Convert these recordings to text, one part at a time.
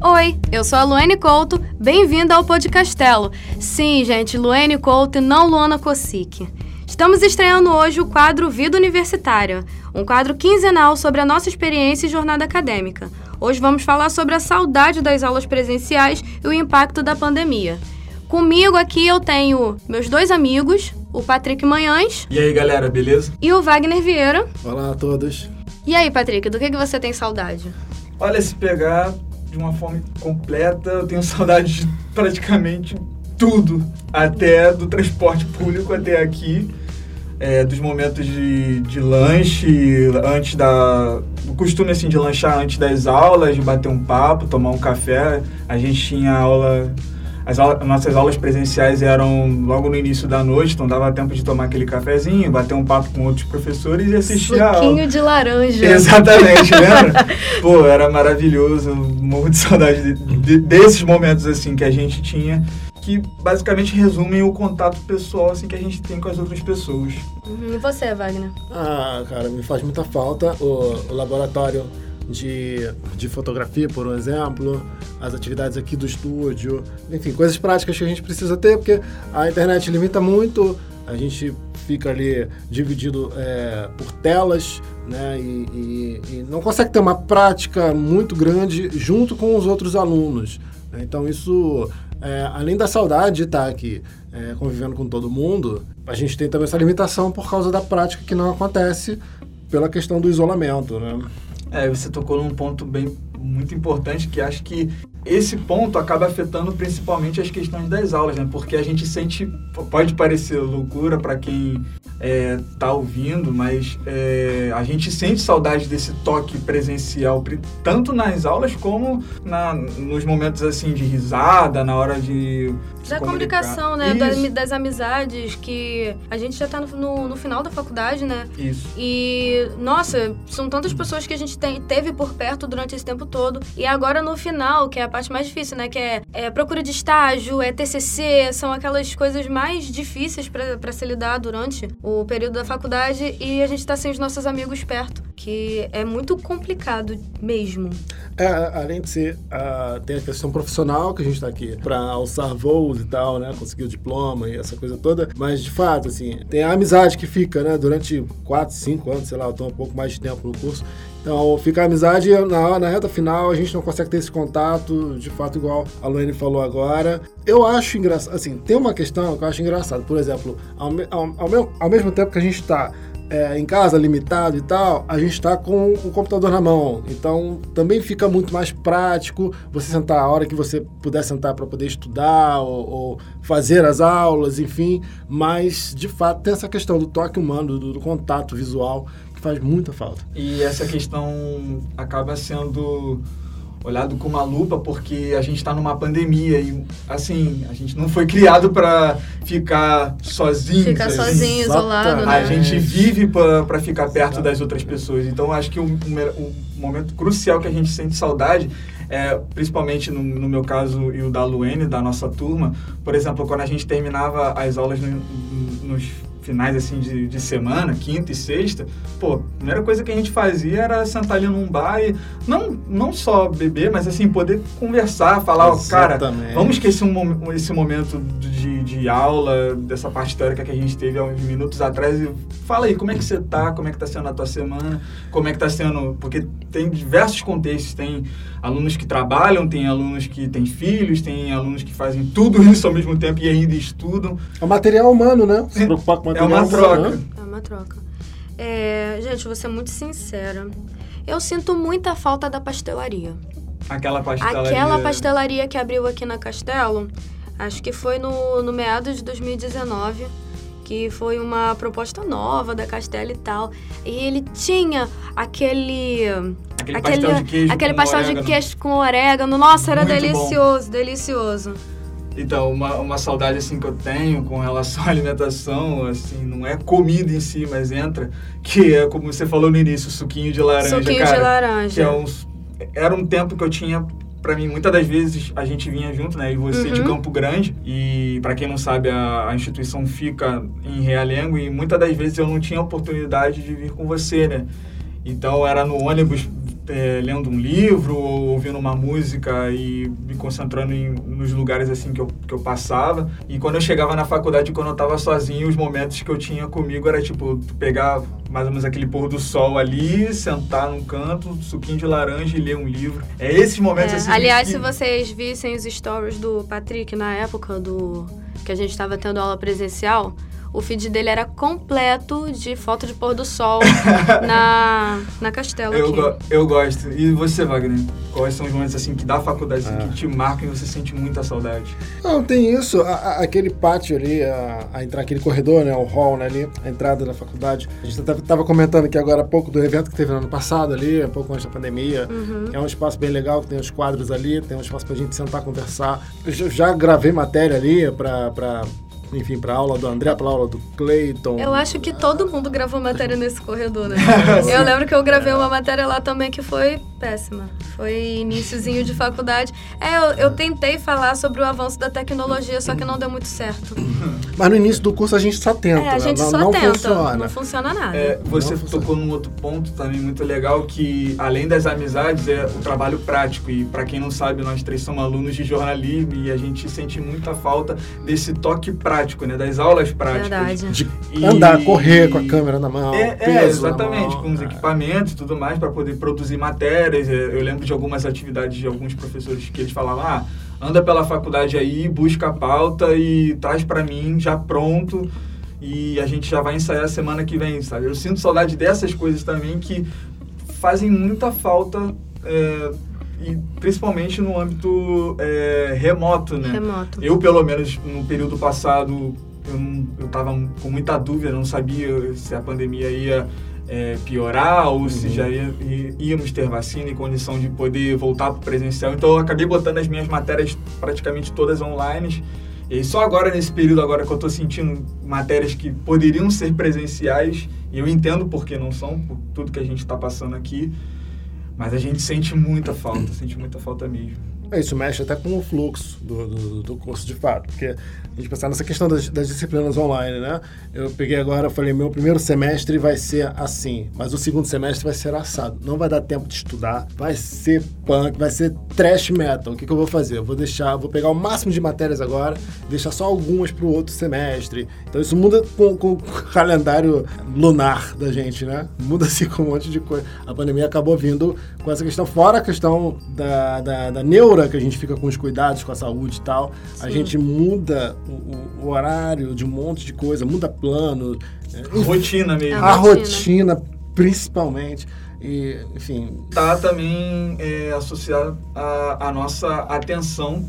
Oi, eu sou a Luane Couto, bem-vinda ao Podcastelo. Sim, gente, Luane Couto e não Luana Kosick. Estamos estreando hoje o quadro Vida Universitária, um quadro quinzenal sobre a nossa experiência e jornada acadêmica. Hoje vamos falar sobre a saudade das aulas presenciais e o impacto da pandemia. Comigo aqui eu tenho meus dois amigos, o Patrick Manhães. E aí, galera, beleza? E o Wagner Vieira. Olá a todos. E aí, Patrick, do que, que você tem saudade? Olha, se pegar de uma forma completa, eu tenho saudade de praticamente tudo, até do transporte público até aqui, é, dos momentos de, de lanche, antes da... O costume, assim, de lanchar antes das aulas, de bater um papo, tomar um café. A gente tinha aula as, aulas, nossas aulas presenciais eram logo no início da noite, então dava tempo de tomar aquele cafezinho, bater um papo com outros professores e assistir Suquinho a aula. de laranja. Exatamente, lembra? Pô, era maravilhoso, morro de saudade de, de, desses momentos assim que a gente tinha que basicamente resumem o contato pessoal assim que a gente tem com as outras pessoas. Uhum. E você, Wagner? Ah, cara, me faz muita falta o, o laboratório de, de fotografia, por um exemplo, as atividades aqui do estúdio, enfim, coisas práticas que a gente precisa ter, porque a internet limita muito, a gente fica ali dividido é, por telas, né, e, e, e, não consegue ter uma prática muito grande junto com os outros alunos. Né? Então isso, é, além da saudade de estar aqui é, convivendo com todo mundo, a gente tem também essa limitação por causa da prática que não acontece pela questão do isolamento, né? É, você tocou num ponto bem muito importante que acho que esse ponto acaba afetando principalmente as questões das aulas, né? Porque a gente sente, pode parecer loucura para quem é, tá ouvindo, mas é, a gente sente saudade desse toque presencial, tanto nas aulas como na, nos momentos assim de risada, na hora de da comunicação, né? Das, das, amizades que a gente já tá no, no, no, final da faculdade, né? Isso. E, nossa, são tantas pessoas que a gente tem, teve por perto durante esse tempo todo. E agora no final, que é a parte mais difícil, né? Que é, é procura de estágio, é TCC, são aquelas coisas mais difíceis para se lidar durante o período da faculdade. E a gente tá sem os nossos amigos perto, que é muito complicado mesmo. É, além de ser, uh, tem a questão profissional, que a gente tá aqui para alçar voos e tal, né? Conseguir o diploma e essa coisa toda. Mas, de fato, assim, tem a amizade que fica, né? Durante 4, 5 anos, sei lá, eu tô um pouco mais de tempo no curso. Então, fica a amizade na, na reta final, a gente não consegue ter esse contato, de fato, igual a Luane falou agora. Eu acho engraçado, assim, tem uma questão que eu acho engraçado. Por exemplo, ao, ao, ao, ao mesmo tempo que a gente está é, em casa, limitado e tal, a gente está com o computador na mão. Então, também fica muito mais prático você sentar a hora que você puder sentar para poder estudar ou, ou, fazer as aulas, enfim. Mas, de fato, tem essa questão do toque humano, do, do contato visual, faz muita falta. E essa questão acaba sendo olhado com uma lupa porque a gente está numa pandemia e assim a gente não foi criado para ficar sozinho ficar assim. sozinho isolado né? a gente vive para ficar perto das outras pessoas então acho que o, o, momento crucial que a gente sente saudade é, principalmente no, no, meu caso e o da Luene, da nossa turma, por exemplo, quando a gente terminava as aulas no, nos finais assim de, de semana, quinta e sexta, pô, a primeira coisa que a gente fazia era sentar ali num bar e não, não só beber, mas assim, poder conversar, falar, cara, vamos esquecer um, esse momento de, de aula, dessa parte teórica que a gente teve há uns minutos atrás e fala aí, como é que você tá, como é que tá sendo a tua semana, como é que tá sendo, porque tem diversos contextos, tem alunos que trabalham, tem alunos que têm filhos, tem alunos que fazem tudo isso ao mesmo tempo e ainda estudam. É o material humano, né? Se preocupar com É uma troca. Né? É uma troca. É, gente, vou ser muito sincera. Eu sinto muita falta da pastelaria. Aquela pastelaria... Aquela pastelaria que abriu aqui na Castelo, acho que foi no, no meados de 2019 que foi uma proposta nova da Castelo e tal. E ele tinha aquele. Aquele, aquele pastel de queijo. Aquele com pastel orégano. de queijo com orégano. Nossa, era Muito delicioso, bom. delicioso. Então, uma, uma saudade assim que eu tenho com relação à alimentação, assim, não é comida em si, mas entra, que é como você falou no início, suquinho de laranja, Suquinho cara. de laranja. Que é um, era um tempo que eu tinha para mim, muitas das vezes a gente vinha junto, né? E você Uhum. de Campo Grande. E para quem não sabe, a, a instituição fica em Realengo e muitas das vezes eu não tinha oportunidade de vir com você, né? Então era no ônibus é, lendo um livro ou ouvindo uma música e me concentrando em, nos lugares assim que eu, que eu passava. E quando eu chegava na faculdade, quando eu estava sozinho, os momentos que eu tinha comigo era tipo pegar mais ou menos aquele pôr do sol ali, sentar num canto, suquinho de laranja e ler um livro. É esses momentos É, assim. aliás, que- se vocês vissem os stories do Patrick na época do que a gente estava tendo aula presencial, o feed dele era completo de foto de pôr do sol na, na Castelo Eu, aqui. go- eu gosto. E você, Wagner? Quais são os momentos assim que da faculdade assim, Ah. que te marcam e você sente muita saudade? Não, tem isso, a- a- aquele pátio ali, a, a entrar aquele corredor, né, o hall né, ali, a entrada da faculdade. A gente tava, tava comentando aqui agora há pouco do evento que teve no ano passado ali, um pouco antes da pandemia. Uhum. É um espaço bem legal, que tem os quadros ali, tem um espaço pra gente sentar, conversar. Eu já, já gravei matéria ali pra, pra enfim, pra aula do André, pra aula do Clayton. Eu acho que todo mundo gravou matéria nesse corredor, né? eu lembro que eu gravei uma matéria lá também que foi péssima. Foi iníciozinho de faculdade. É, eu, eu tentei falar sobre o avanço da tecnologia, só que não deu muito certo. Mas no início do curso a gente só tenta, É, a né? gente não, só não tenta. funciona. Não funciona nada. É, você Não funciona. tocou num outro ponto também muito legal que além das amizades é o trabalho prático e para quem não sabe nós três somos alunos de jornalismo e a gente sente muita falta desse toque prático, né, das aulas práticas. Verdade. De E- andar, correr com a câmera na mão, É, é, exatamente, mão. com os É. equipamentos e tudo mais para poder produzir matérias. É, Eu lembro de algumas atividades de alguns professores que eles falavam, ah, anda pela faculdade aí, busca a pauta e traz para mim já pronto e a gente já vai ensaiar semana que vem, sabe? Eu sinto saudade dessas coisas também que fazem muita falta é, e principalmente no âmbito é, remoto, né? Remoto. Eu, pelo menos, no período passado, eu, não, eu tava com muita dúvida, não sabia se a pandemia ia é, piorar ou se Uhum. já ia- íamos ter vacina e condição de poder voltar para o presencial. Então, eu acabei botando as minhas matérias praticamente todas online. E só agora, nesse período agora que eu estou sentindo matérias que poderiam ser presenciais, e eu entendo por que não são, por tudo que a gente está passando aqui, mas a gente sente muita falta, sente muita falta mesmo. É, Isso mexe até com o fluxo do, do, do curso de fato, porque a gente pensar nessa questão das, das disciplinas online, né? Eu peguei agora, falei, meu primeiro semestre vai ser assim, mas o segundo semestre vai ser assado. Não vai dar tempo de estudar, vai ser punk, vai ser trash metal. O que, que eu vou fazer? Eu vou deixar, vou pegar o máximo de matérias agora, deixar só algumas para o outro semestre. Então isso muda com, com o calendário lunar da gente, né? Muda-se com um monte de coisa. A pandemia acabou vindo com essa questão, fora a questão da, da, da neura, que a gente fica com os cuidados com a saúde e tal. A Sim. gente muda o, o- horário de um monte de coisa, muda plano, é, Rotina mesmo. a rotina. rotina, principalmente. E, enfim, está também é, associado à, à nossa atenção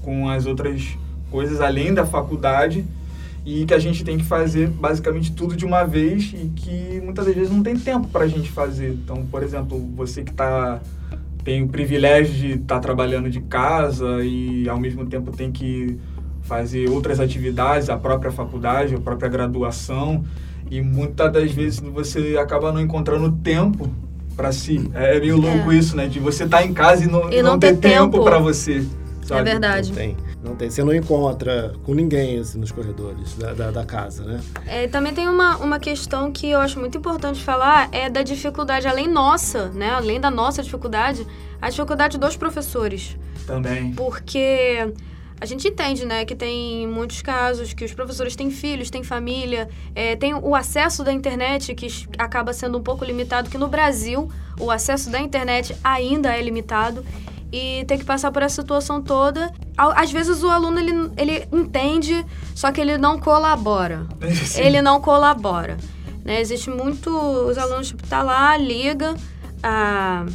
com as outras coisas além da faculdade e que a gente tem que fazer basicamente tudo de uma vez e que muitas das vezes não tem tempo para a gente fazer. Então, por exemplo, você que tá, tem o privilégio de estar trabalhando de casa e ao mesmo tempo tem que fazer outras atividades, a própria faculdade, a própria graduação e muitas das vezes você acaba não encontrando tempo para si. É meio louco É. isso, né? De você estar em casa e não, E não ter ter tempo tempo. para você. sabe? É verdade. não tem. Não tem. Você não encontra com ninguém assim, nos corredores da, da, da casa, né? É, também tem uma, uma questão que eu acho muito importante falar, é da dificuldade, além nossa, né? Além da nossa dificuldade, a dificuldade dos professores. Também. Porque a gente entende, né, que tem muitos casos que os professores têm filhos, têm família, é, tem o acesso da internet que acaba sendo um pouco limitado, que no Brasil o acesso da internet ainda é limitado e tem que passar por essa situação toda. Às vezes o aluno ele, ele entende, só que ele não colabora. Sim. Ele não colabora. Né? Existe muito. Os alunos, tipo, tá lá, liga, ah,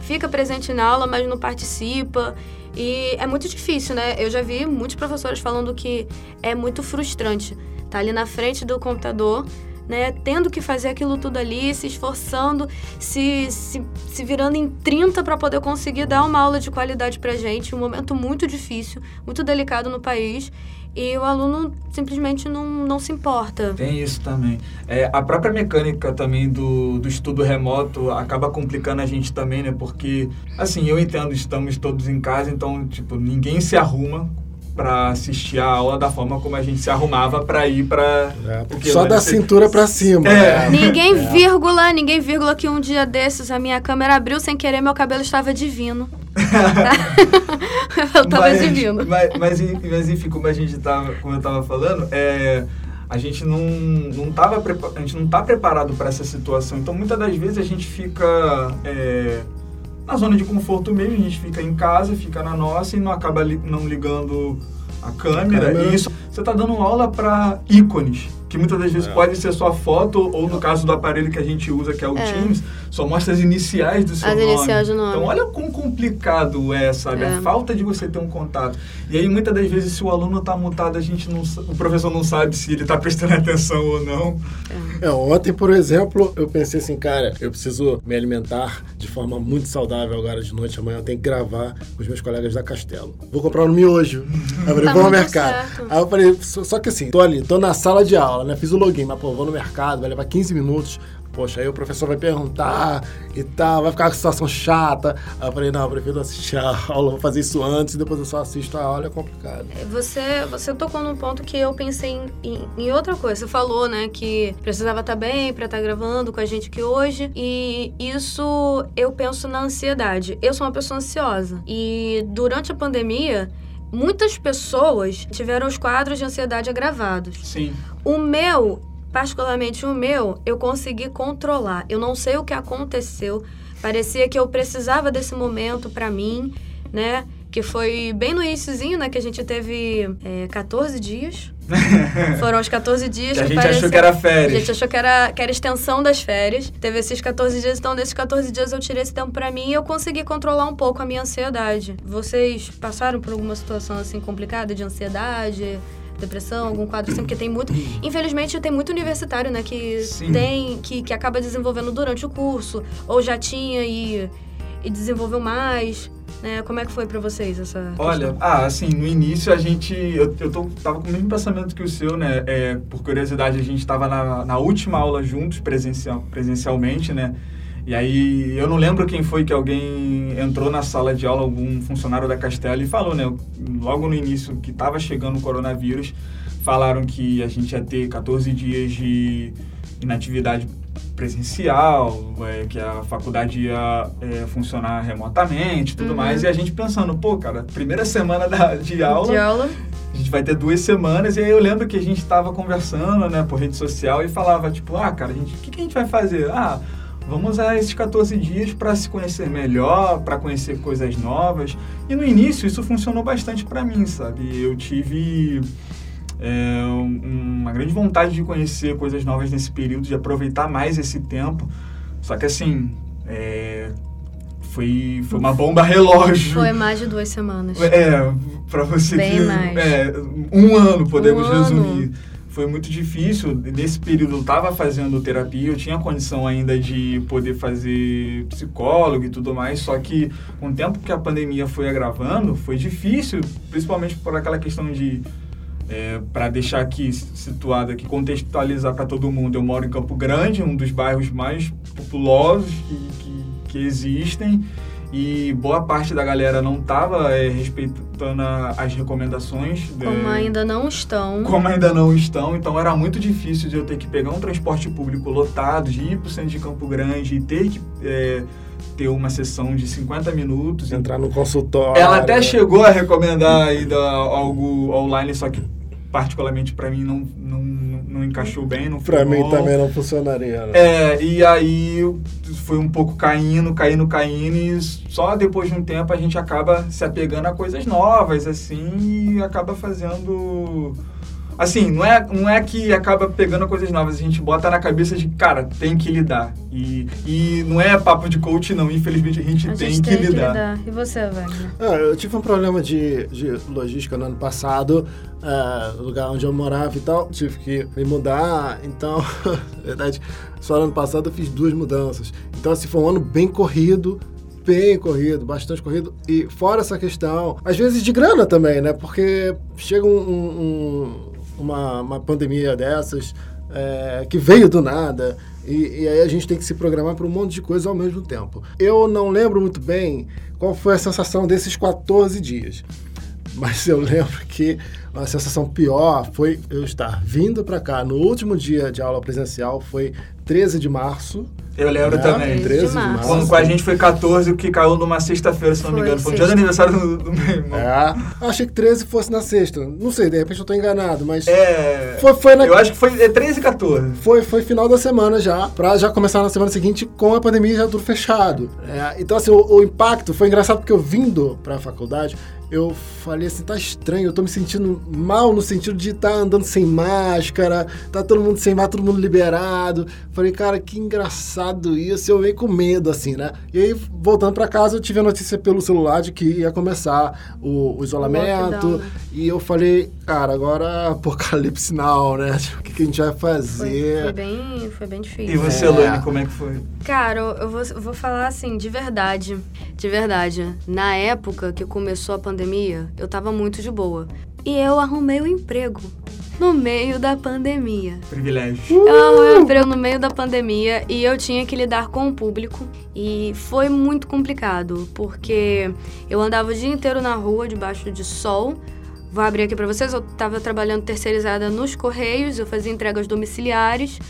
fica presente na aula, mas não participa. E é muito difícil, né? Eu já vi muitos professores falando que é muito frustrante. Tá ali na frente do computador, né? Tendo que fazer aquilo tudo ali, se esforçando, se, se, se virando em 30 para poder conseguir dar uma aula de qualidade pra gente. Um momento muito difícil, muito delicado no país. E o aluno simplesmente não, não se importa. Tem isso também. É, a própria mecânica também do, do estudo remoto acaba complicando a gente também, né? Porque, assim, eu entendo, estamos todos em casa, então, tipo, ninguém se arruma para assistir a aula da forma como a gente se arrumava para ir para é, só da cintura para cima. É. Né? Ninguém é. vírgula, ninguém vírgula que um dia desses a minha câmera abriu sem querer, meu cabelo estava divino. eu tava mas, divino. Mas, mas, mas, enfim, como a gente tava, como eu tava falando, é a gente não, não tava a gente não tá preparado para essa situação. Então muitas das vezes a gente fica é, na zona de conforto mesmo, a gente fica em casa, fica na nossa e não acaba li, não ligando a câmera. A câmera. E isso você está dando aula para ícones que muitas das vezes é. pode ser sua foto, ou no caso do aparelho que a gente usa, que é o é. Teams, só mostra as iniciais do seu as nome. Iniciais do nome. Então, olha quão complicado é, sabe? É. A falta de você ter um contato. E aí, muitas das vezes, se o aluno está mutado, a gente não, o professor não sabe se ele está prestando atenção ou não. É. ontem, por exemplo, eu pensei assim, cara, eu preciso me alimentar de forma muito saudável agora de noite. Amanhã eu tenho que gravar com os meus colegas da Castelo. Vou comprar um miojo. Eu falei, tá vou ao mercado. Certo. Aí eu falei, só, só que assim, tô ali, tô na sala de aula né? Fiz o login, mas, pô, vou no mercado, vai levar 15 minutos. Poxa, aí o professor vai perguntar e tal, vai ficar uma situação chata. Aí eu falei, não, eu prefiro assistir a aula, vou fazer isso antes e depois eu só assisto a aula, é complicado. É, você, você tocou num ponto que eu pensei em, em, em outra coisa. Você falou, né, que precisava estar bem para estar gravando com a gente aqui hoje. E isso eu penso na ansiedade. Eu sou uma pessoa ansiosa. E durante a pandemia, muitas pessoas tiveram os quadros de ansiedade agravados. Sim. O meu, particularmente o meu, eu consegui controlar. Eu não sei o que aconteceu. Parecia que eu precisava desse momento para mim, né? Que foi bem no iníciozinho, né? Que a gente teve é, 14 dias. Foram os 14 dias que, que a gente parecia... achou que era férias. A gente achou que era, que era extensão das férias. Teve esses 14 dias, então desses 14 dias eu tirei esse tempo para mim e eu consegui controlar um pouco a minha ansiedade. Vocês passaram por alguma situação assim complicada de ansiedade? Depressão, algum quadro assim, porque tem muito. Infelizmente, tem muito universitário, né, que Sim. tem, que, que acaba desenvolvendo durante o curso, ou já tinha e, e desenvolveu mais. Né? Como é que foi para vocês essa Olha, questão? ah, assim, no início a gente, eu, eu tô, tava com o mesmo pensamento que o seu, né, é, por curiosidade a gente tava na, na última aula juntos, presencial, presencialmente, né, e aí, eu não lembro quem foi que alguém entrou na sala de aula, algum funcionário da Castelo, e falou, né? Logo no início, que estava chegando o coronavírus, falaram que a gente ia ter 14 dias de inatividade presencial, é, que a faculdade ia é, funcionar remotamente e tudo uhum. mais. E a gente pensando, pô, cara, primeira semana da, de aula. De aula. A gente vai ter duas semanas, e aí eu lembro que a gente estava conversando, né, por rede social e falava, tipo, ah, cara, a gente, o que, que a gente vai fazer? Ah, Vamos usar esses 14 dias para se conhecer melhor, para conhecer coisas novas. E no início isso funcionou bastante para mim, sabe? Eu tive é, uma grande vontade de conhecer coisas novas nesse período, de aproveitar mais esse tempo. Só que assim, é, foi, foi uma bomba relógio. Foi mais de duas semanas. É, para você Bem que. Mais. É, um ano, podemos um resumir. Ano foi muito difícil. Nesse período eu estava fazendo terapia, eu tinha condição ainda de poder fazer psicólogo e tudo mais, só que com o tempo que a pandemia foi agravando, foi difícil, principalmente por aquela questão de é, para deixar aqui situado aqui, contextualizar para todo mundo, eu moro em Campo Grande, um dos bairros mais populosos que, que, que existem e boa parte da galera não estava é, respeitando as recomendações. Como ainda não estão. Como ainda não estão, então era muito difícil de eu ter que pegar um transporte público lotado, de ir para o centro de Campo Grande e ter que é, ter uma sessão de 50 minutos. Entrar no consultório. Ela até chegou a recomendar ainda algo online, só que particularmente para mim não, não, não encaixou bem, não Para mim também não funcionaria. Né? É, e aí foi um pouco caindo, caindo, caindo e só depois de um tempo a gente acaba se apegando a coisas novas assim e acaba fazendo assim, não é, não é que acaba pegando coisas novas, a gente bota na cabeça de, cara, tem que lidar. E, e não é papo de coach, não. Infelizmente, a gente, a tem, gente que, tem lidar. que lidar. E você, Wagner? Ah, eu tive um problema de, de logística no ano passado, uh, lugar onde eu morava e tal. Tive que me mudar, então, na verdade, só no ano passado eu fiz duas mudanças. Então, assim, foi um ano bem corrido, bem corrido, bastante corrido. E fora essa questão, às vezes de grana também, né? Porque chega um, um uma, uma pandemia dessas é, que veio do nada. E, e, aí a gente tem que se programar para um monte de coisa ao mesmo tempo. Eu não lembro muito bem qual foi a sensação desses 14 dias. Mas eu lembro que a sensação pior foi eu estar vindo para cá no último dia de aula presencial, foi 13 de março. Eu lembro né? também. 13 de março. Quando com a gente foi 14, o que caiu numa sexta-feira, se não me Foi engano. Foi o dia do aniversário do, do meu irmão. É. Achei que 13 fosse na sexta. Não sei, de repente eu tô enganado, mas É. Foi- foi na- Eu acho que foi é 13 e 14. foi, foi final da semana já, pra já começar na semana seguinte com a pandemia já tudo fechado. É, então, assim, o, o impacto foi engraçado porque eu vindo pra faculdade, eu falei assim, tá estranho, eu tô me sentindo mal no sentido de estar andando sem máscara, tá todo mundo sem máscara, todo mundo liberado. Falei, cara, que engraçado isso, eu meio com medo, assim, né? E aí, voltando pra casa, eu tive a notícia pelo celular de que ia começar o, o isolamento, lockdown? E eu falei, cara, agora apocalipse now, né? O que, que a gente vai Foi, fazer? foi bem, foi bem difícil. E você, É. Luane, como é que foi? Cara, eu- eu vou, eu vou falar assim, de verdade. De verdade. Na época que começou a pandemia, eu tava muito de boa. E eu arrumei um emprego no meio da pandemia. Privilégio. Eu arrumei um emprego no meio da pandemia e eu tinha que lidar com o público. E foi muito complicado, porque eu andava o dia inteiro na rua, debaixo de sol. Vou abrir aqui pra vocês, eu tava trabalhando terceirizada nos Correios, eu fazia entregas domiciliares.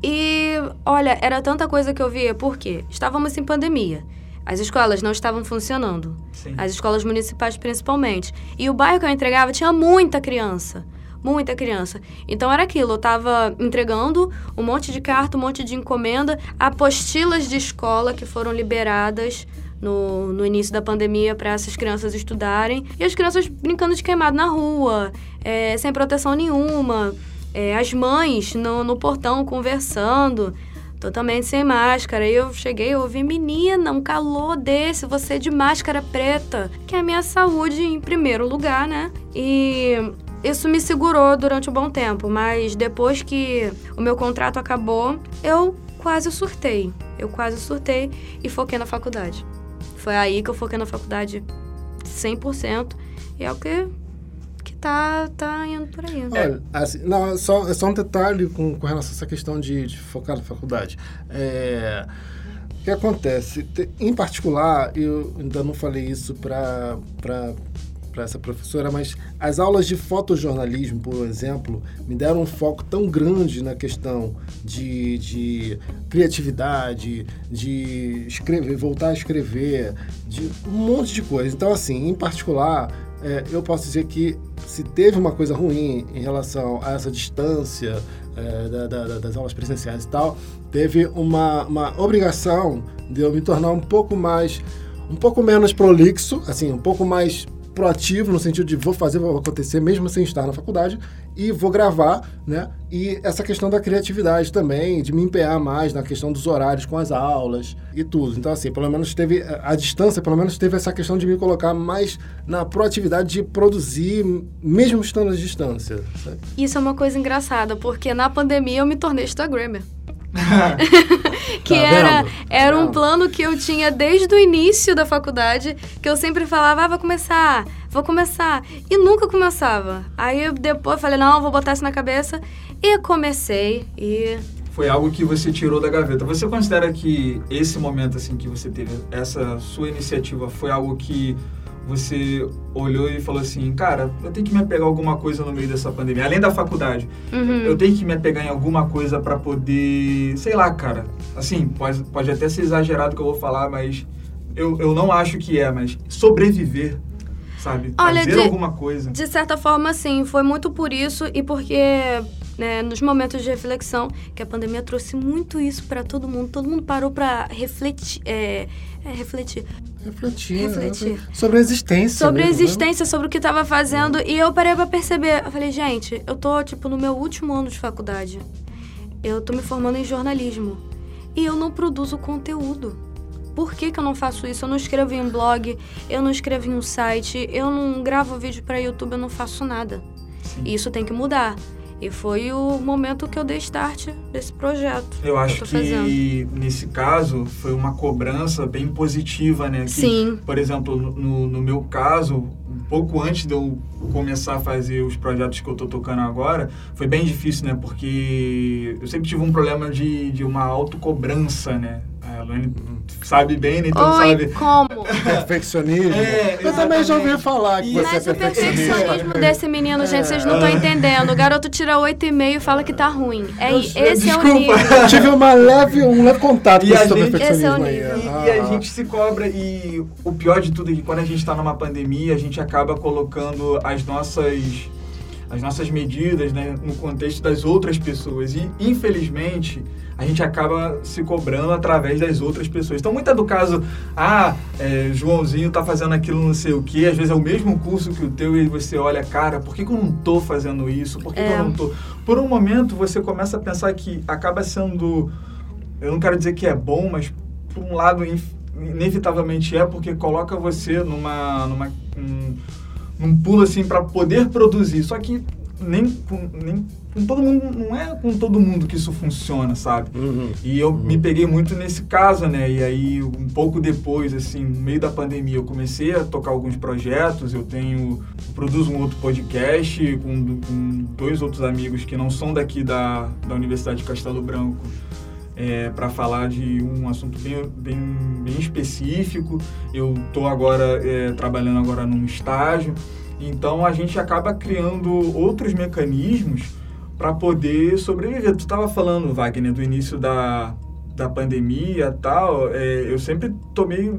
E, olha, era tanta coisa que eu via, porque estávamos em pandemia. As escolas não estavam funcionando. Sim. As escolas municipais principalmente. E o bairro que eu entregava tinha muita criança. Muita criança. Então era aquilo, eu tava entregando um monte de carta, um monte de encomenda, apostilas de escola que foram liberadas no, no início da pandemia para essas crianças estudarem. E as crianças brincando de queimado na rua, é, sem proteção nenhuma. É, as mães no, no portão conversando totalmente sem máscara. E eu cheguei, eu ouvi, menina, um calor desse, você de máscara preta, que é a minha saúde em primeiro lugar, né? E isso me segurou durante um bom tempo, mas depois que o meu contrato acabou, eu quase surtei. Eu quase surtei e foquei na faculdade. Foi aí que eu foquei na faculdade 100%. E é o que, tá, tá indo por aí. Olha, assim, não, é só, é só um detalhe com, com relação a essa questão de, de focar na faculdade. É, o que acontece? Te- Em particular, eu ainda não falei isso para para essa professora, mas as aulas de fotojornalismo, por exemplo, me deram um foco tão grande na questão de, de criatividade, de escrever, voltar a escrever, de um monte de coisa. Então, assim, em particular, é, eu posso dizer que se teve uma coisa ruim em relação a essa distância é, da- da- da- das aulas presenciais e tal, teve uma, uma obrigação de eu me tornar um pouco mais, um pouco menos prolixo, assim, um pouco mais proativo no sentido de vou fazer, vou acontecer mesmo sem estar na faculdade e vou gravar, né? E essa questão da criatividade também, de me empenhar mais na questão dos horários com as aulas e tudo. Então, assim, pelo menos teve a distância, pelo menos teve essa questão de me colocar mais na proatividade de produzir, mesmo estando à distância. sabe? Isso é uma coisa engraçada, porque na pandemia eu me tornei Instagrammer. que Tá era, vendo? era um plano que eu tinha desde o início da faculdade, que eu sempre falava, ah, vou começar, vou começar. E nunca começava. Aí eu depois falei, não, vou botar isso na cabeça. E comecei. E Foi algo que você tirou da gaveta. Você considera que esse momento assim que você teve, essa sua iniciativa, foi algo que você olhou e falou assim, cara, eu tenho que me apegar a alguma coisa no meio dessa pandemia, além da faculdade. uhum. Eu tenho que me apegar em alguma coisa pra poder, sei lá, cara. Assim, pode, pode até ser exagerado o que eu vou falar, mas eu, eu não acho que é, mas sobreviver, sabe? Olha, Fazer de- alguma coisa. De certa forma, sim, foi muito por isso e porque né, nos momentos de reflexão que a pandemia trouxe muito isso pra todo mundo. Todo mundo parou pra refletir, é, é, refletir Refletir, Refletir. né? sobre a existência. sobre a mesmo, né? existência, sobre o que tava fazendo e eu parei pra perceber. Eu falei, gente, eu tô tipo no meu último ano de faculdade. Eu tô me formando em jornalismo e eu não produzo conteúdo. Por que, que eu não faço isso? Eu não escrevo em um blog, eu não escrevo em um site, eu não gravo vídeo pra YouTube, eu não faço nada. Sim. E isso tem que mudar. E foi o momento que eu dei start desse projeto. Eu acho que fazendo. nesse caso foi uma cobrança bem positiva, né? Que, Sim. Por exemplo, no, no meu caso, um pouco antes de eu começar a fazer os projetos que eu tô tocando agora, foi bem difícil, né? Porque eu sempre tive um problema de, de uma autocobrança, né? A Luane sabe bem, né? Então Oi, sabe. como? perfeccionismo. É, eu também já ouvi falar que E- você Mas é o perfeccionismo perfeccionista. desse menino, gente, vocês não estão entendendo. O garoto tira 8,5 e fala que tá ruim. É, Eu- esse é o desculpa. nível. Eu tive uma leve, um leve contato E com a esse gente- perfeccionismo Esse aí. é o E, nível. e a Ah. gente se cobra e o pior de tudo é que quando a gente está numa pandemia, a gente acaba colocando as nossas as nossas medidas né, no contexto das outras pessoas e infelizmente a gente acaba se cobrando através das outras pessoas. Então, muito é do caso, ah, é, Joãozinho tá fazendo aquilo não sei o quê, às vezes é o mesmo curso que o teu e você olha, cara, por que, que eu não tô fazendo isso? Por que, que É. eu não tô? Por um momento você começa a pensar que acaba sendo eu não quero dizer que é bom, mas por um lado inevitavelmente é porque coloca você numa numa um, num pulo assim para poder produzir. Só que nem com, nem com todo mundo não é com todo mundo que isso funciona, sabe? Uhum. E eu me peguei muito nesse caso, né? E aí, um pouco depois, assim, no meio da pandemia, eu comecei a tocar alguns projetos. Eu tenho, eu produzo um outro podcast com, com dois outros amigos que não são daqui da, da Universidade de Castelo Branco. Para falar de um assunto bem, bem, bem específico. Eu estou agora é, trabalhando agora num estágio, então a gente acaba criando outros mecanismos para poder sobreviver. Tu estava falando, Wagner, do início da, da pandemia tal, é, eu sempre tomei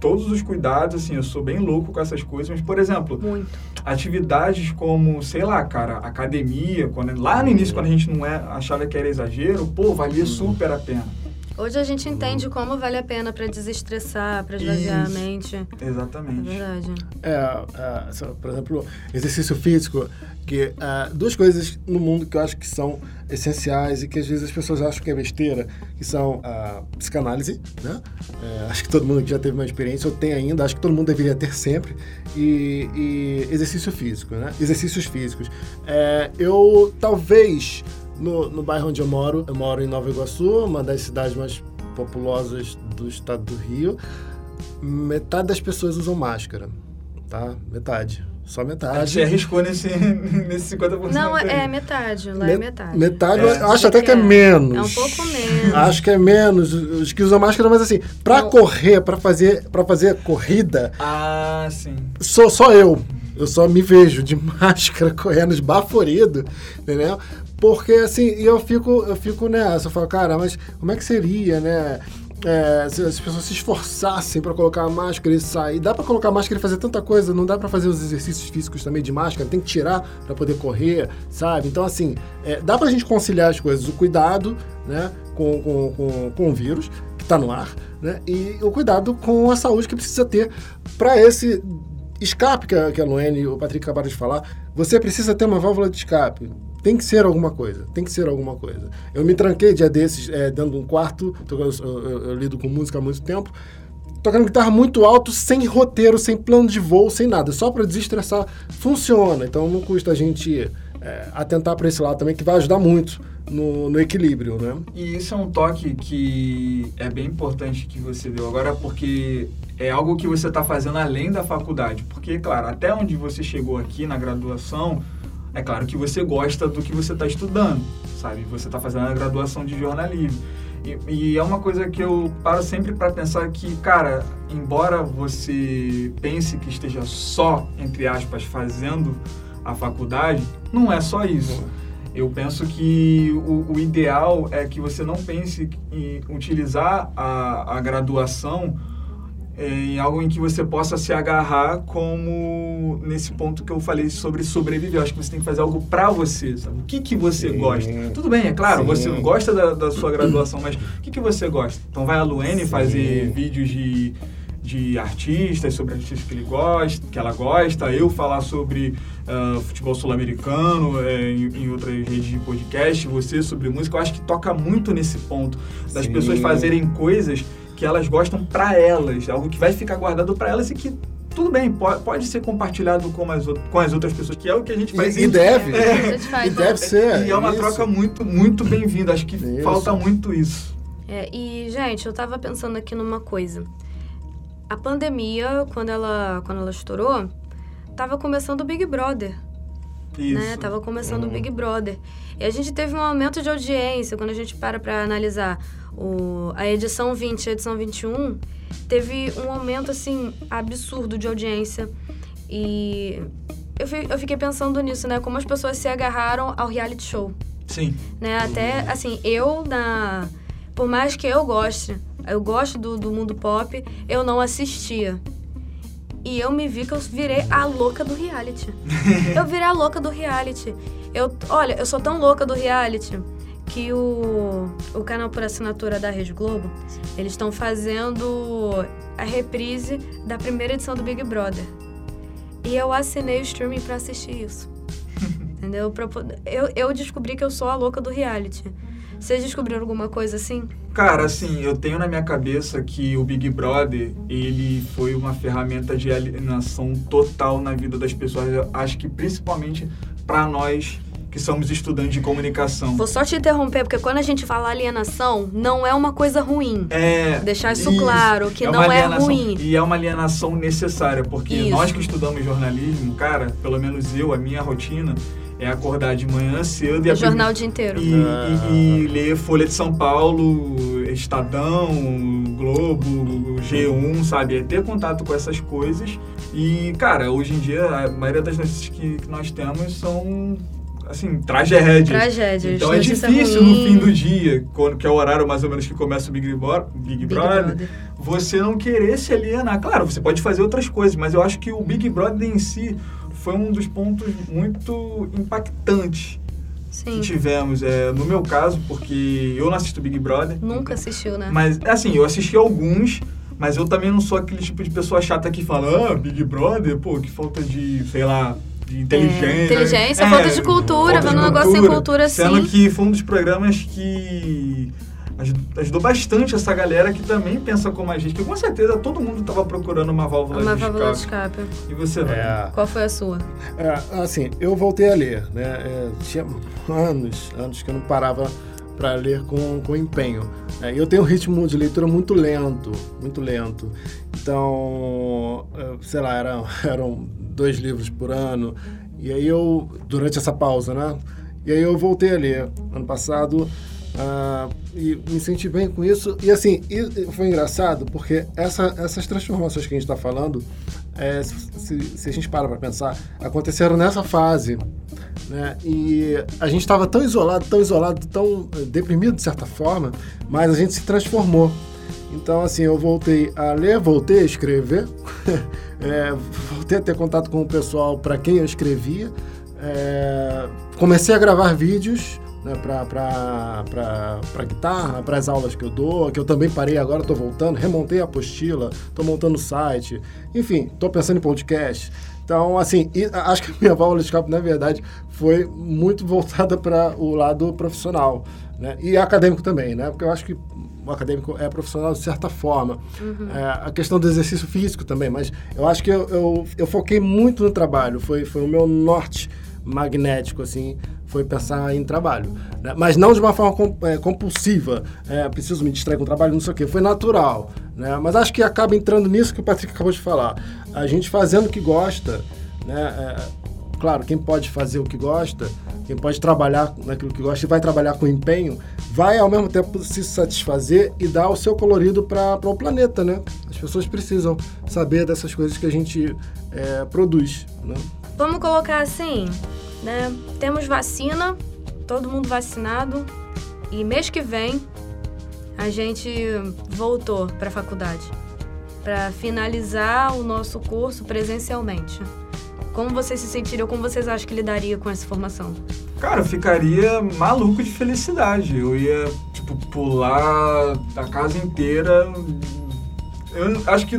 todos os cuidados, assim, eu sou bem louco com essas coisas, mas, por exemplo, Muito. Atividades como, sei lá, cara, academia, quando, lá no início, quando a gente não é, achava que era exagero, pô, valia super a pena. Hoje a gente entende como vale a pena pra desestressar, pra esvaziar a Isso. mente. É Exatamente. verdade. É, é, por exemplo, exercício físico, que é, duas coisas no mundo que eu acho que são essenciais e que às vezes as pessoas acham que é besteira, que são a psicanálise, né? É, acho que todo mundo já teve uma experiência, ou tem ainda, acho que todo mundo deveria ter sempre, e, e exercício físico, né? Exercícios físicos. É, eu, talvez, no, no bairro onde eu moro, eu moro em Nova Iguaçu, uma das cidades mais populosas do estado do Rio, metade das pessoas usam máscara, tá? Metade. Só A metade. gente arriscou nesse, nesse 50%. Não, aí. é metade, lá é Me- metade. Metade, É. eu acho até que é menos. É um pouco menos. Acho que é menos os que usam máscara, mas assim, pra Não. correr, pra fazer, pra fazer corrida, Ah, sim. sou só eu. Eu só me vejo de máscara correndo esbaforido, entendeu? Porque assim, eu fico, eu fico nessa, eu falo, cara, mas como é que seria, né? É, se as pessoas se esforçassem pra colocar a máscara e sair. Dá pra colocar a máscara e fazer tanta coisa, não dá pra fazer os exercícios físicos também de máscara, tem que tirar pra poder correr, sabe? Então, assim, é, dá pra gente conciliar as coisas, o cuidado, né, com, com, com, com o vírus, que tá no ar, né, e o cuidado com a saúde que precisa ter pra esse escape que a, que a Luene e o Patrick acabaram de falar, você precisa ter uma válvula de escape. Tem que ser alguma coisa, tem que ser alguma coisa. Eu me tranquei dia desses, é, dentro de um quarto, eu, eu- eu lido com música há muito tempo, tocando guitarra muito alto, sem roteiro, sem plano de voo, sem nada, só para desestressar. Funciona, então não custa a gente é, atentar para esse lado também, que vai ajudar muito no, no equilíbrio, né? E isso é um toque que é bem importante que você deu agora, porque é algo que você está fazendo além da faculdade. Porque, claro, até onde você chegou aqui na graduação, é claro que você gosta do que você está estudando, sabe? Você está fazendo a graduação de jornalismo. E, e é uma coisa que eu paro sempre para pensar que, cara, embora você pense que esteja só, entre aspas, fazendo a faculdade, não é só isso. Eu penso que o, o ideal é que você não pense em utilizar a, a graduação em algo em que você possa se agarrar como nesse ponto que eu falei sobre sobreviver. Eu acho que você tem que fazer algo pra você, sabe? O que que você Sim. gosta? Tudo bem, é claro, Sim. você não gosta da, da sua graduação, mas o que que você gosta? Então vai a Luene Sim. fazer vídeos de de artistas, sobre artistas que ele gosta, que ela gosta, eu falar sobre ah, futebol sul-americano eh, em, em outras redes de podcast, você sobre música, eu acho que toca muito nesse ponto das pessoas fazerem coisas que elas gostam pra elas, algo que vai ficar guardado pra elas e que tudo bem, pode, pode ser compartilhado com as, com as outras pessoas, que é o que a gente faz E, e deve. É, a gente faz, E deve né? ser. e é uma isso. troca muito, muito bem-vinda. Acho que Isso. falta muito isso. É, e, gente, eu tava pensando aqui numa coisa. A pandemia, quando ela, quando ela estourou, tava começando o Big Brother. Isso. né? Tava começando Uhum. o Big Brother. E a gente teve um aumento de audiência quando a gente para pra analisar o, a edição 20 e a edição 21 teve um aumento, assim, absurdo de audiência. E eu, eu fiquei pensando nisso, né? Como as pessoas se agarraram ao reality show. Sim. Né? Até, assim, eu, na... Por mais que eu goste, eu gosto do, do mundo pop, eu não assistia. E eu me vi que eu virei a louca do reality. eu virei a louca do reality. Eu, olha, eu sou tão louca do reality que o, o canal por assinatura da Rede Globo, eles estão fazendo a reprise da primeira edição do Big Brother. E eu assinei o streaming para assistir isso. Entendeu? Eu, eu descobri que eu sou a louca do reality. Vocês descobriram alguma coisa assim? Cara, assim, eu tenho na minha cabeça que o Big Brother, ele foi uma ferramenta de alienação total na vida das pessoas. Eu acho que principalmente para nós que somos estudantes de comunicação. Vou só te interromper, porque quando a gente fala alienação, não é uma coisa ruim. É. Deixar isso, isso claro, que é não é ruim. E é uma alienação necessária, porque isso. nós que estudamos jornalismo, cara, pelo menos eu, a minha rotina, é acordar de manhã cedo e... É jornal o dia inteiro. E, ah. e, e, ler Folha de São Paulo, Estadão, Globo, G1, sabe? É ter contato com essas coisas. E, cara, hoje em dia, a maioria das notícias que, que nós temos são assim, tragédias. Tragédias. Então é difícil ruim. no fim do dia, quando, que é o horário mais ou menos que começa o Big, Bro Big, Big Brother, Brother, você não querer se alienar. Claro, você pode fazer outras coisas, mas eu acho que o Big Brother em si foi um dos pontos muito impactantes Sim. que tivemos. É, no meu caso, porque eu não assisto Big Brother. Nunca assistiu, né? Mas, assim, eu assisti alguns, mas eu também não sou aquele tipo de pessoa chata que fala, ah, Big Brother, pô, que falta de, sei lá, de inteligência. É, inteligência, é, falta de cultura, vendo um negócio sem cultura assim. Sendo que foi um dos programas que ajudou bastante essa galera que também pensa como a gente, que com certeza todo mundo estava procurando uma válvula uma de válvula escape. de escape. E você, é. Qual foi a sua? É, assim, eu voltei a ler, né? É, tinha anos, anos que eu não parava para ler com, com empenho. É, eu tenho um ritmo de leitura muito lento, muito lento. Então, sei lá, eram, eram dois livros por ano. E aí eu, durante essa pausa, né? E aí eu voltei a ler. Ano passado Uh, e me senti bem com isso. E assim, e foi engraçado porque essa, essas transformações que a gente está falando, é, se, se, a gente para para pensar, aconteceram nessa fase. Né? E a gente estava tão isolado, tão isolado, tão eh, deprimido de certa forma, mas a gente se transformou. Então, assim, eu voltei a ler, voltei a escrever, é, voltei a ter contato com o pessoal para quem eu escrevia, é, comecei a gravar vídeos né, para guitarra, para as aulas que eu dou, que eu também parei agora, estou voltando, remontei a apostila, estou montando o site, enfim, estou pensando em podcast. Então, assim, acho que a minha válvula de escape, na verdade, foi muito voltada para o lado profissional, né? E acadêmico também, né? Porque eu acho que o acadêmico é profissional de certa forma. Uhum. É, a questão do exercício físico também, mas eu acho que eu, eu, eu foquei muito no trabalho, foi, foi o meu norte magnético, assim, foi pensar em trabalho. Né? Mas não de uma forma é, compulsiva, é, preciso me distrair com o trabalho, não sei o quê. Foi natural. Né? Mas acho que acaba entrando nisso que o Patrick acabou de falar. A gente fazendo o que gosta, né? É, claro, quem pode fazer o que gosta, quem pode trabalhar naquilo que gosta e vai trabalhar com empenho, vai ao mesmo tempo se satisfazer e dar o seu colorido para o planeta, né? As pessoas precisam saber dessas coisas que a gente é, produz, né? Vamos colocar assim, né? Temos vacina, todo mundo vacinado e mês que vem a gente voltou para a faculdade para finalizar o nosso curso presencialmente. Como vocês se sentiriam, como vocês acham que lidaria com essa formação? Cara, eu ficaria maluco de felicidade. Eu ia, tipo, pular a casa inteira. Eu acho que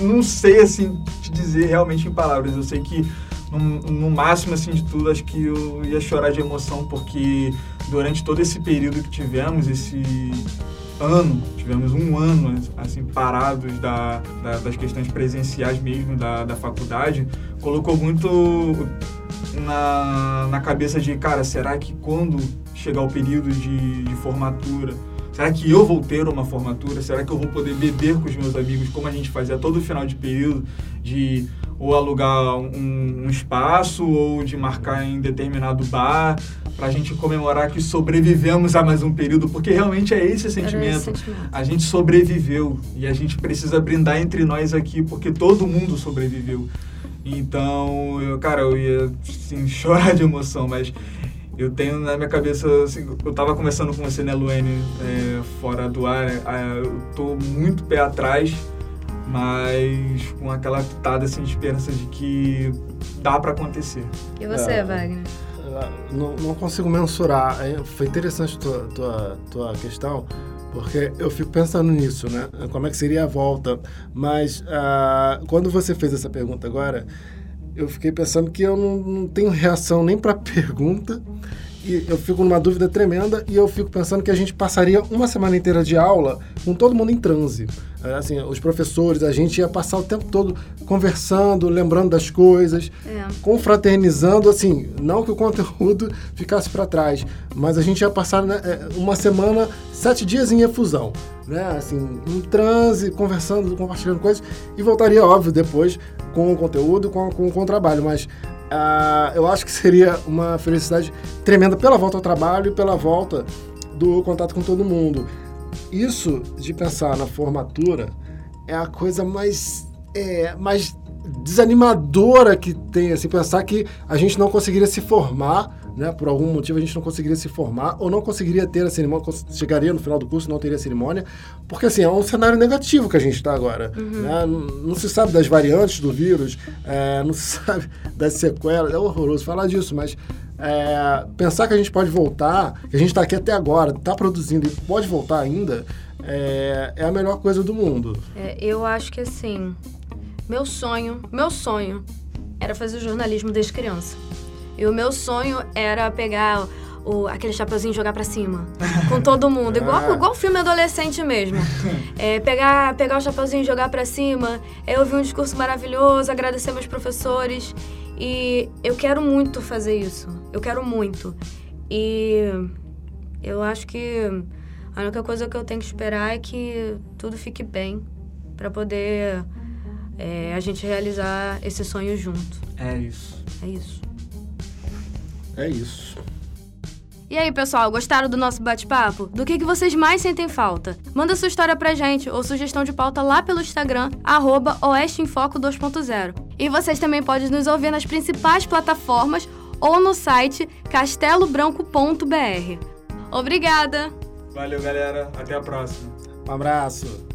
não sei, assim, te dizer realmente em palavras. Eu sei que no, no, máximo assim de tudo, acho que eu ia chorar de emoção porque durante todo esse período que tivemos, esse ano, tivemos um ano assim parados da, da, das questões presenciais mesmo da, da faculdade, colocou muito na, na cabeça de, cara, será que quando chegar o período de, de formatura, será que eu vou ter uma formatura? Será que eu vou poder beber com os meus amigos como a gente fazia todo final de período, de ou alugar um, um espaço ou de marcar em determinado bar para a gente comemorar que sobrevivemos a mais um período, porque realmente é esse sentimento. esse sentimento. A gente sobreviveu e a gente precisa brindar entre nós aqui porque todo mundo sobreviveu. Então, eu, cara, eu ia assim, chorar de emoção, mas eu tenho na minha cabeça, assim, eu tava conversando com você, né, Luane, é, fora do ar, é, eu tô muito pé atrás, mas com aquela pitada assim, de esperança de que dá para acontecer. E você, é, Wagner? Não, não, consigo mensurar. Foi interessante a tua, tua, tua questão, porque eu fico pensando nisso, né? Como é que seria a volta? Mas uh, quando você fez essa pergunta agora, eu fiquei pensando que eu não, não tenho reação nem para a pergunta e eu fico numa dúvida tremenda e eu fico pensando que a gente passaria uma semana inteira de aula com todo mundo em transe. É, assim, os professores, a gente ia passar o tempo todo conversando, lembrando das coisas, é. confraternizando, assim, não que o conteúdo ficasse para trás, mas a gente ia passar né, é, uma semana, sete dias em efusão, né? Assim, em transe, conversando, compartilhando coisas e voltaria, óbvio, depois com o conteúdo, com, com, com o trabalho, mas Uh, eu acho que seria uma felicidade tremenda pela volta ao trabalho e pela volta do contato com todo mundo. Isso de pensar na formatura é a coisa mais, é, mais desanimadora que tem, assim, pensar que a gente não conseguiria se formar né, por algum motivo a gente não conseguiria se formar ou não conseguiria ter a cerimônia, chegaria no final do curso não teria cerimônia, porque assim, é um cenário negativo que a gente está agora. Uhum. Né? Não, não, se sabe das variantes do vírus, é, não se sabe das sequelas, é horroroso falar disso, mas é, pensar que a gente pode voltar, que a gente está aqui até agora, está produzindo e pode voltar ainda, é, é a melhor coisa do mundo. É, eu acho que assim, meu sonho, meu sonho era fazer jornalismo desde criança. E o meu sonho era pegar o, aquele chapeuzinho e jogar pra cima. Com todo mundo. Igual, ah. igual filme adolescente mesmo. É, pegar, pegar o chapeuzinho e jogar pra cima. Eu ouvir um discurso maravilhoso, agradecer meus professores. E eu quero muito fazer isso. Eu quero muito. E eu acho que a única coisa que eu tenho que esperar é que tudo fique bem para poder é, a gente realizar esse sonho junto. É isso. É isso. É isso. E aí, pessoal, gostaram do nosso bate-papo? Do que, que vocês mais sentem falta? Manda sua história pra gente ou sugestão de pauta lá pelo Instagram, arroba 2.0. E vocês também podem nos ouvir nas principais plataformas ou no site castelobranco.br. Obrigada! Valeu, galera. Até a próxima. Um abraço.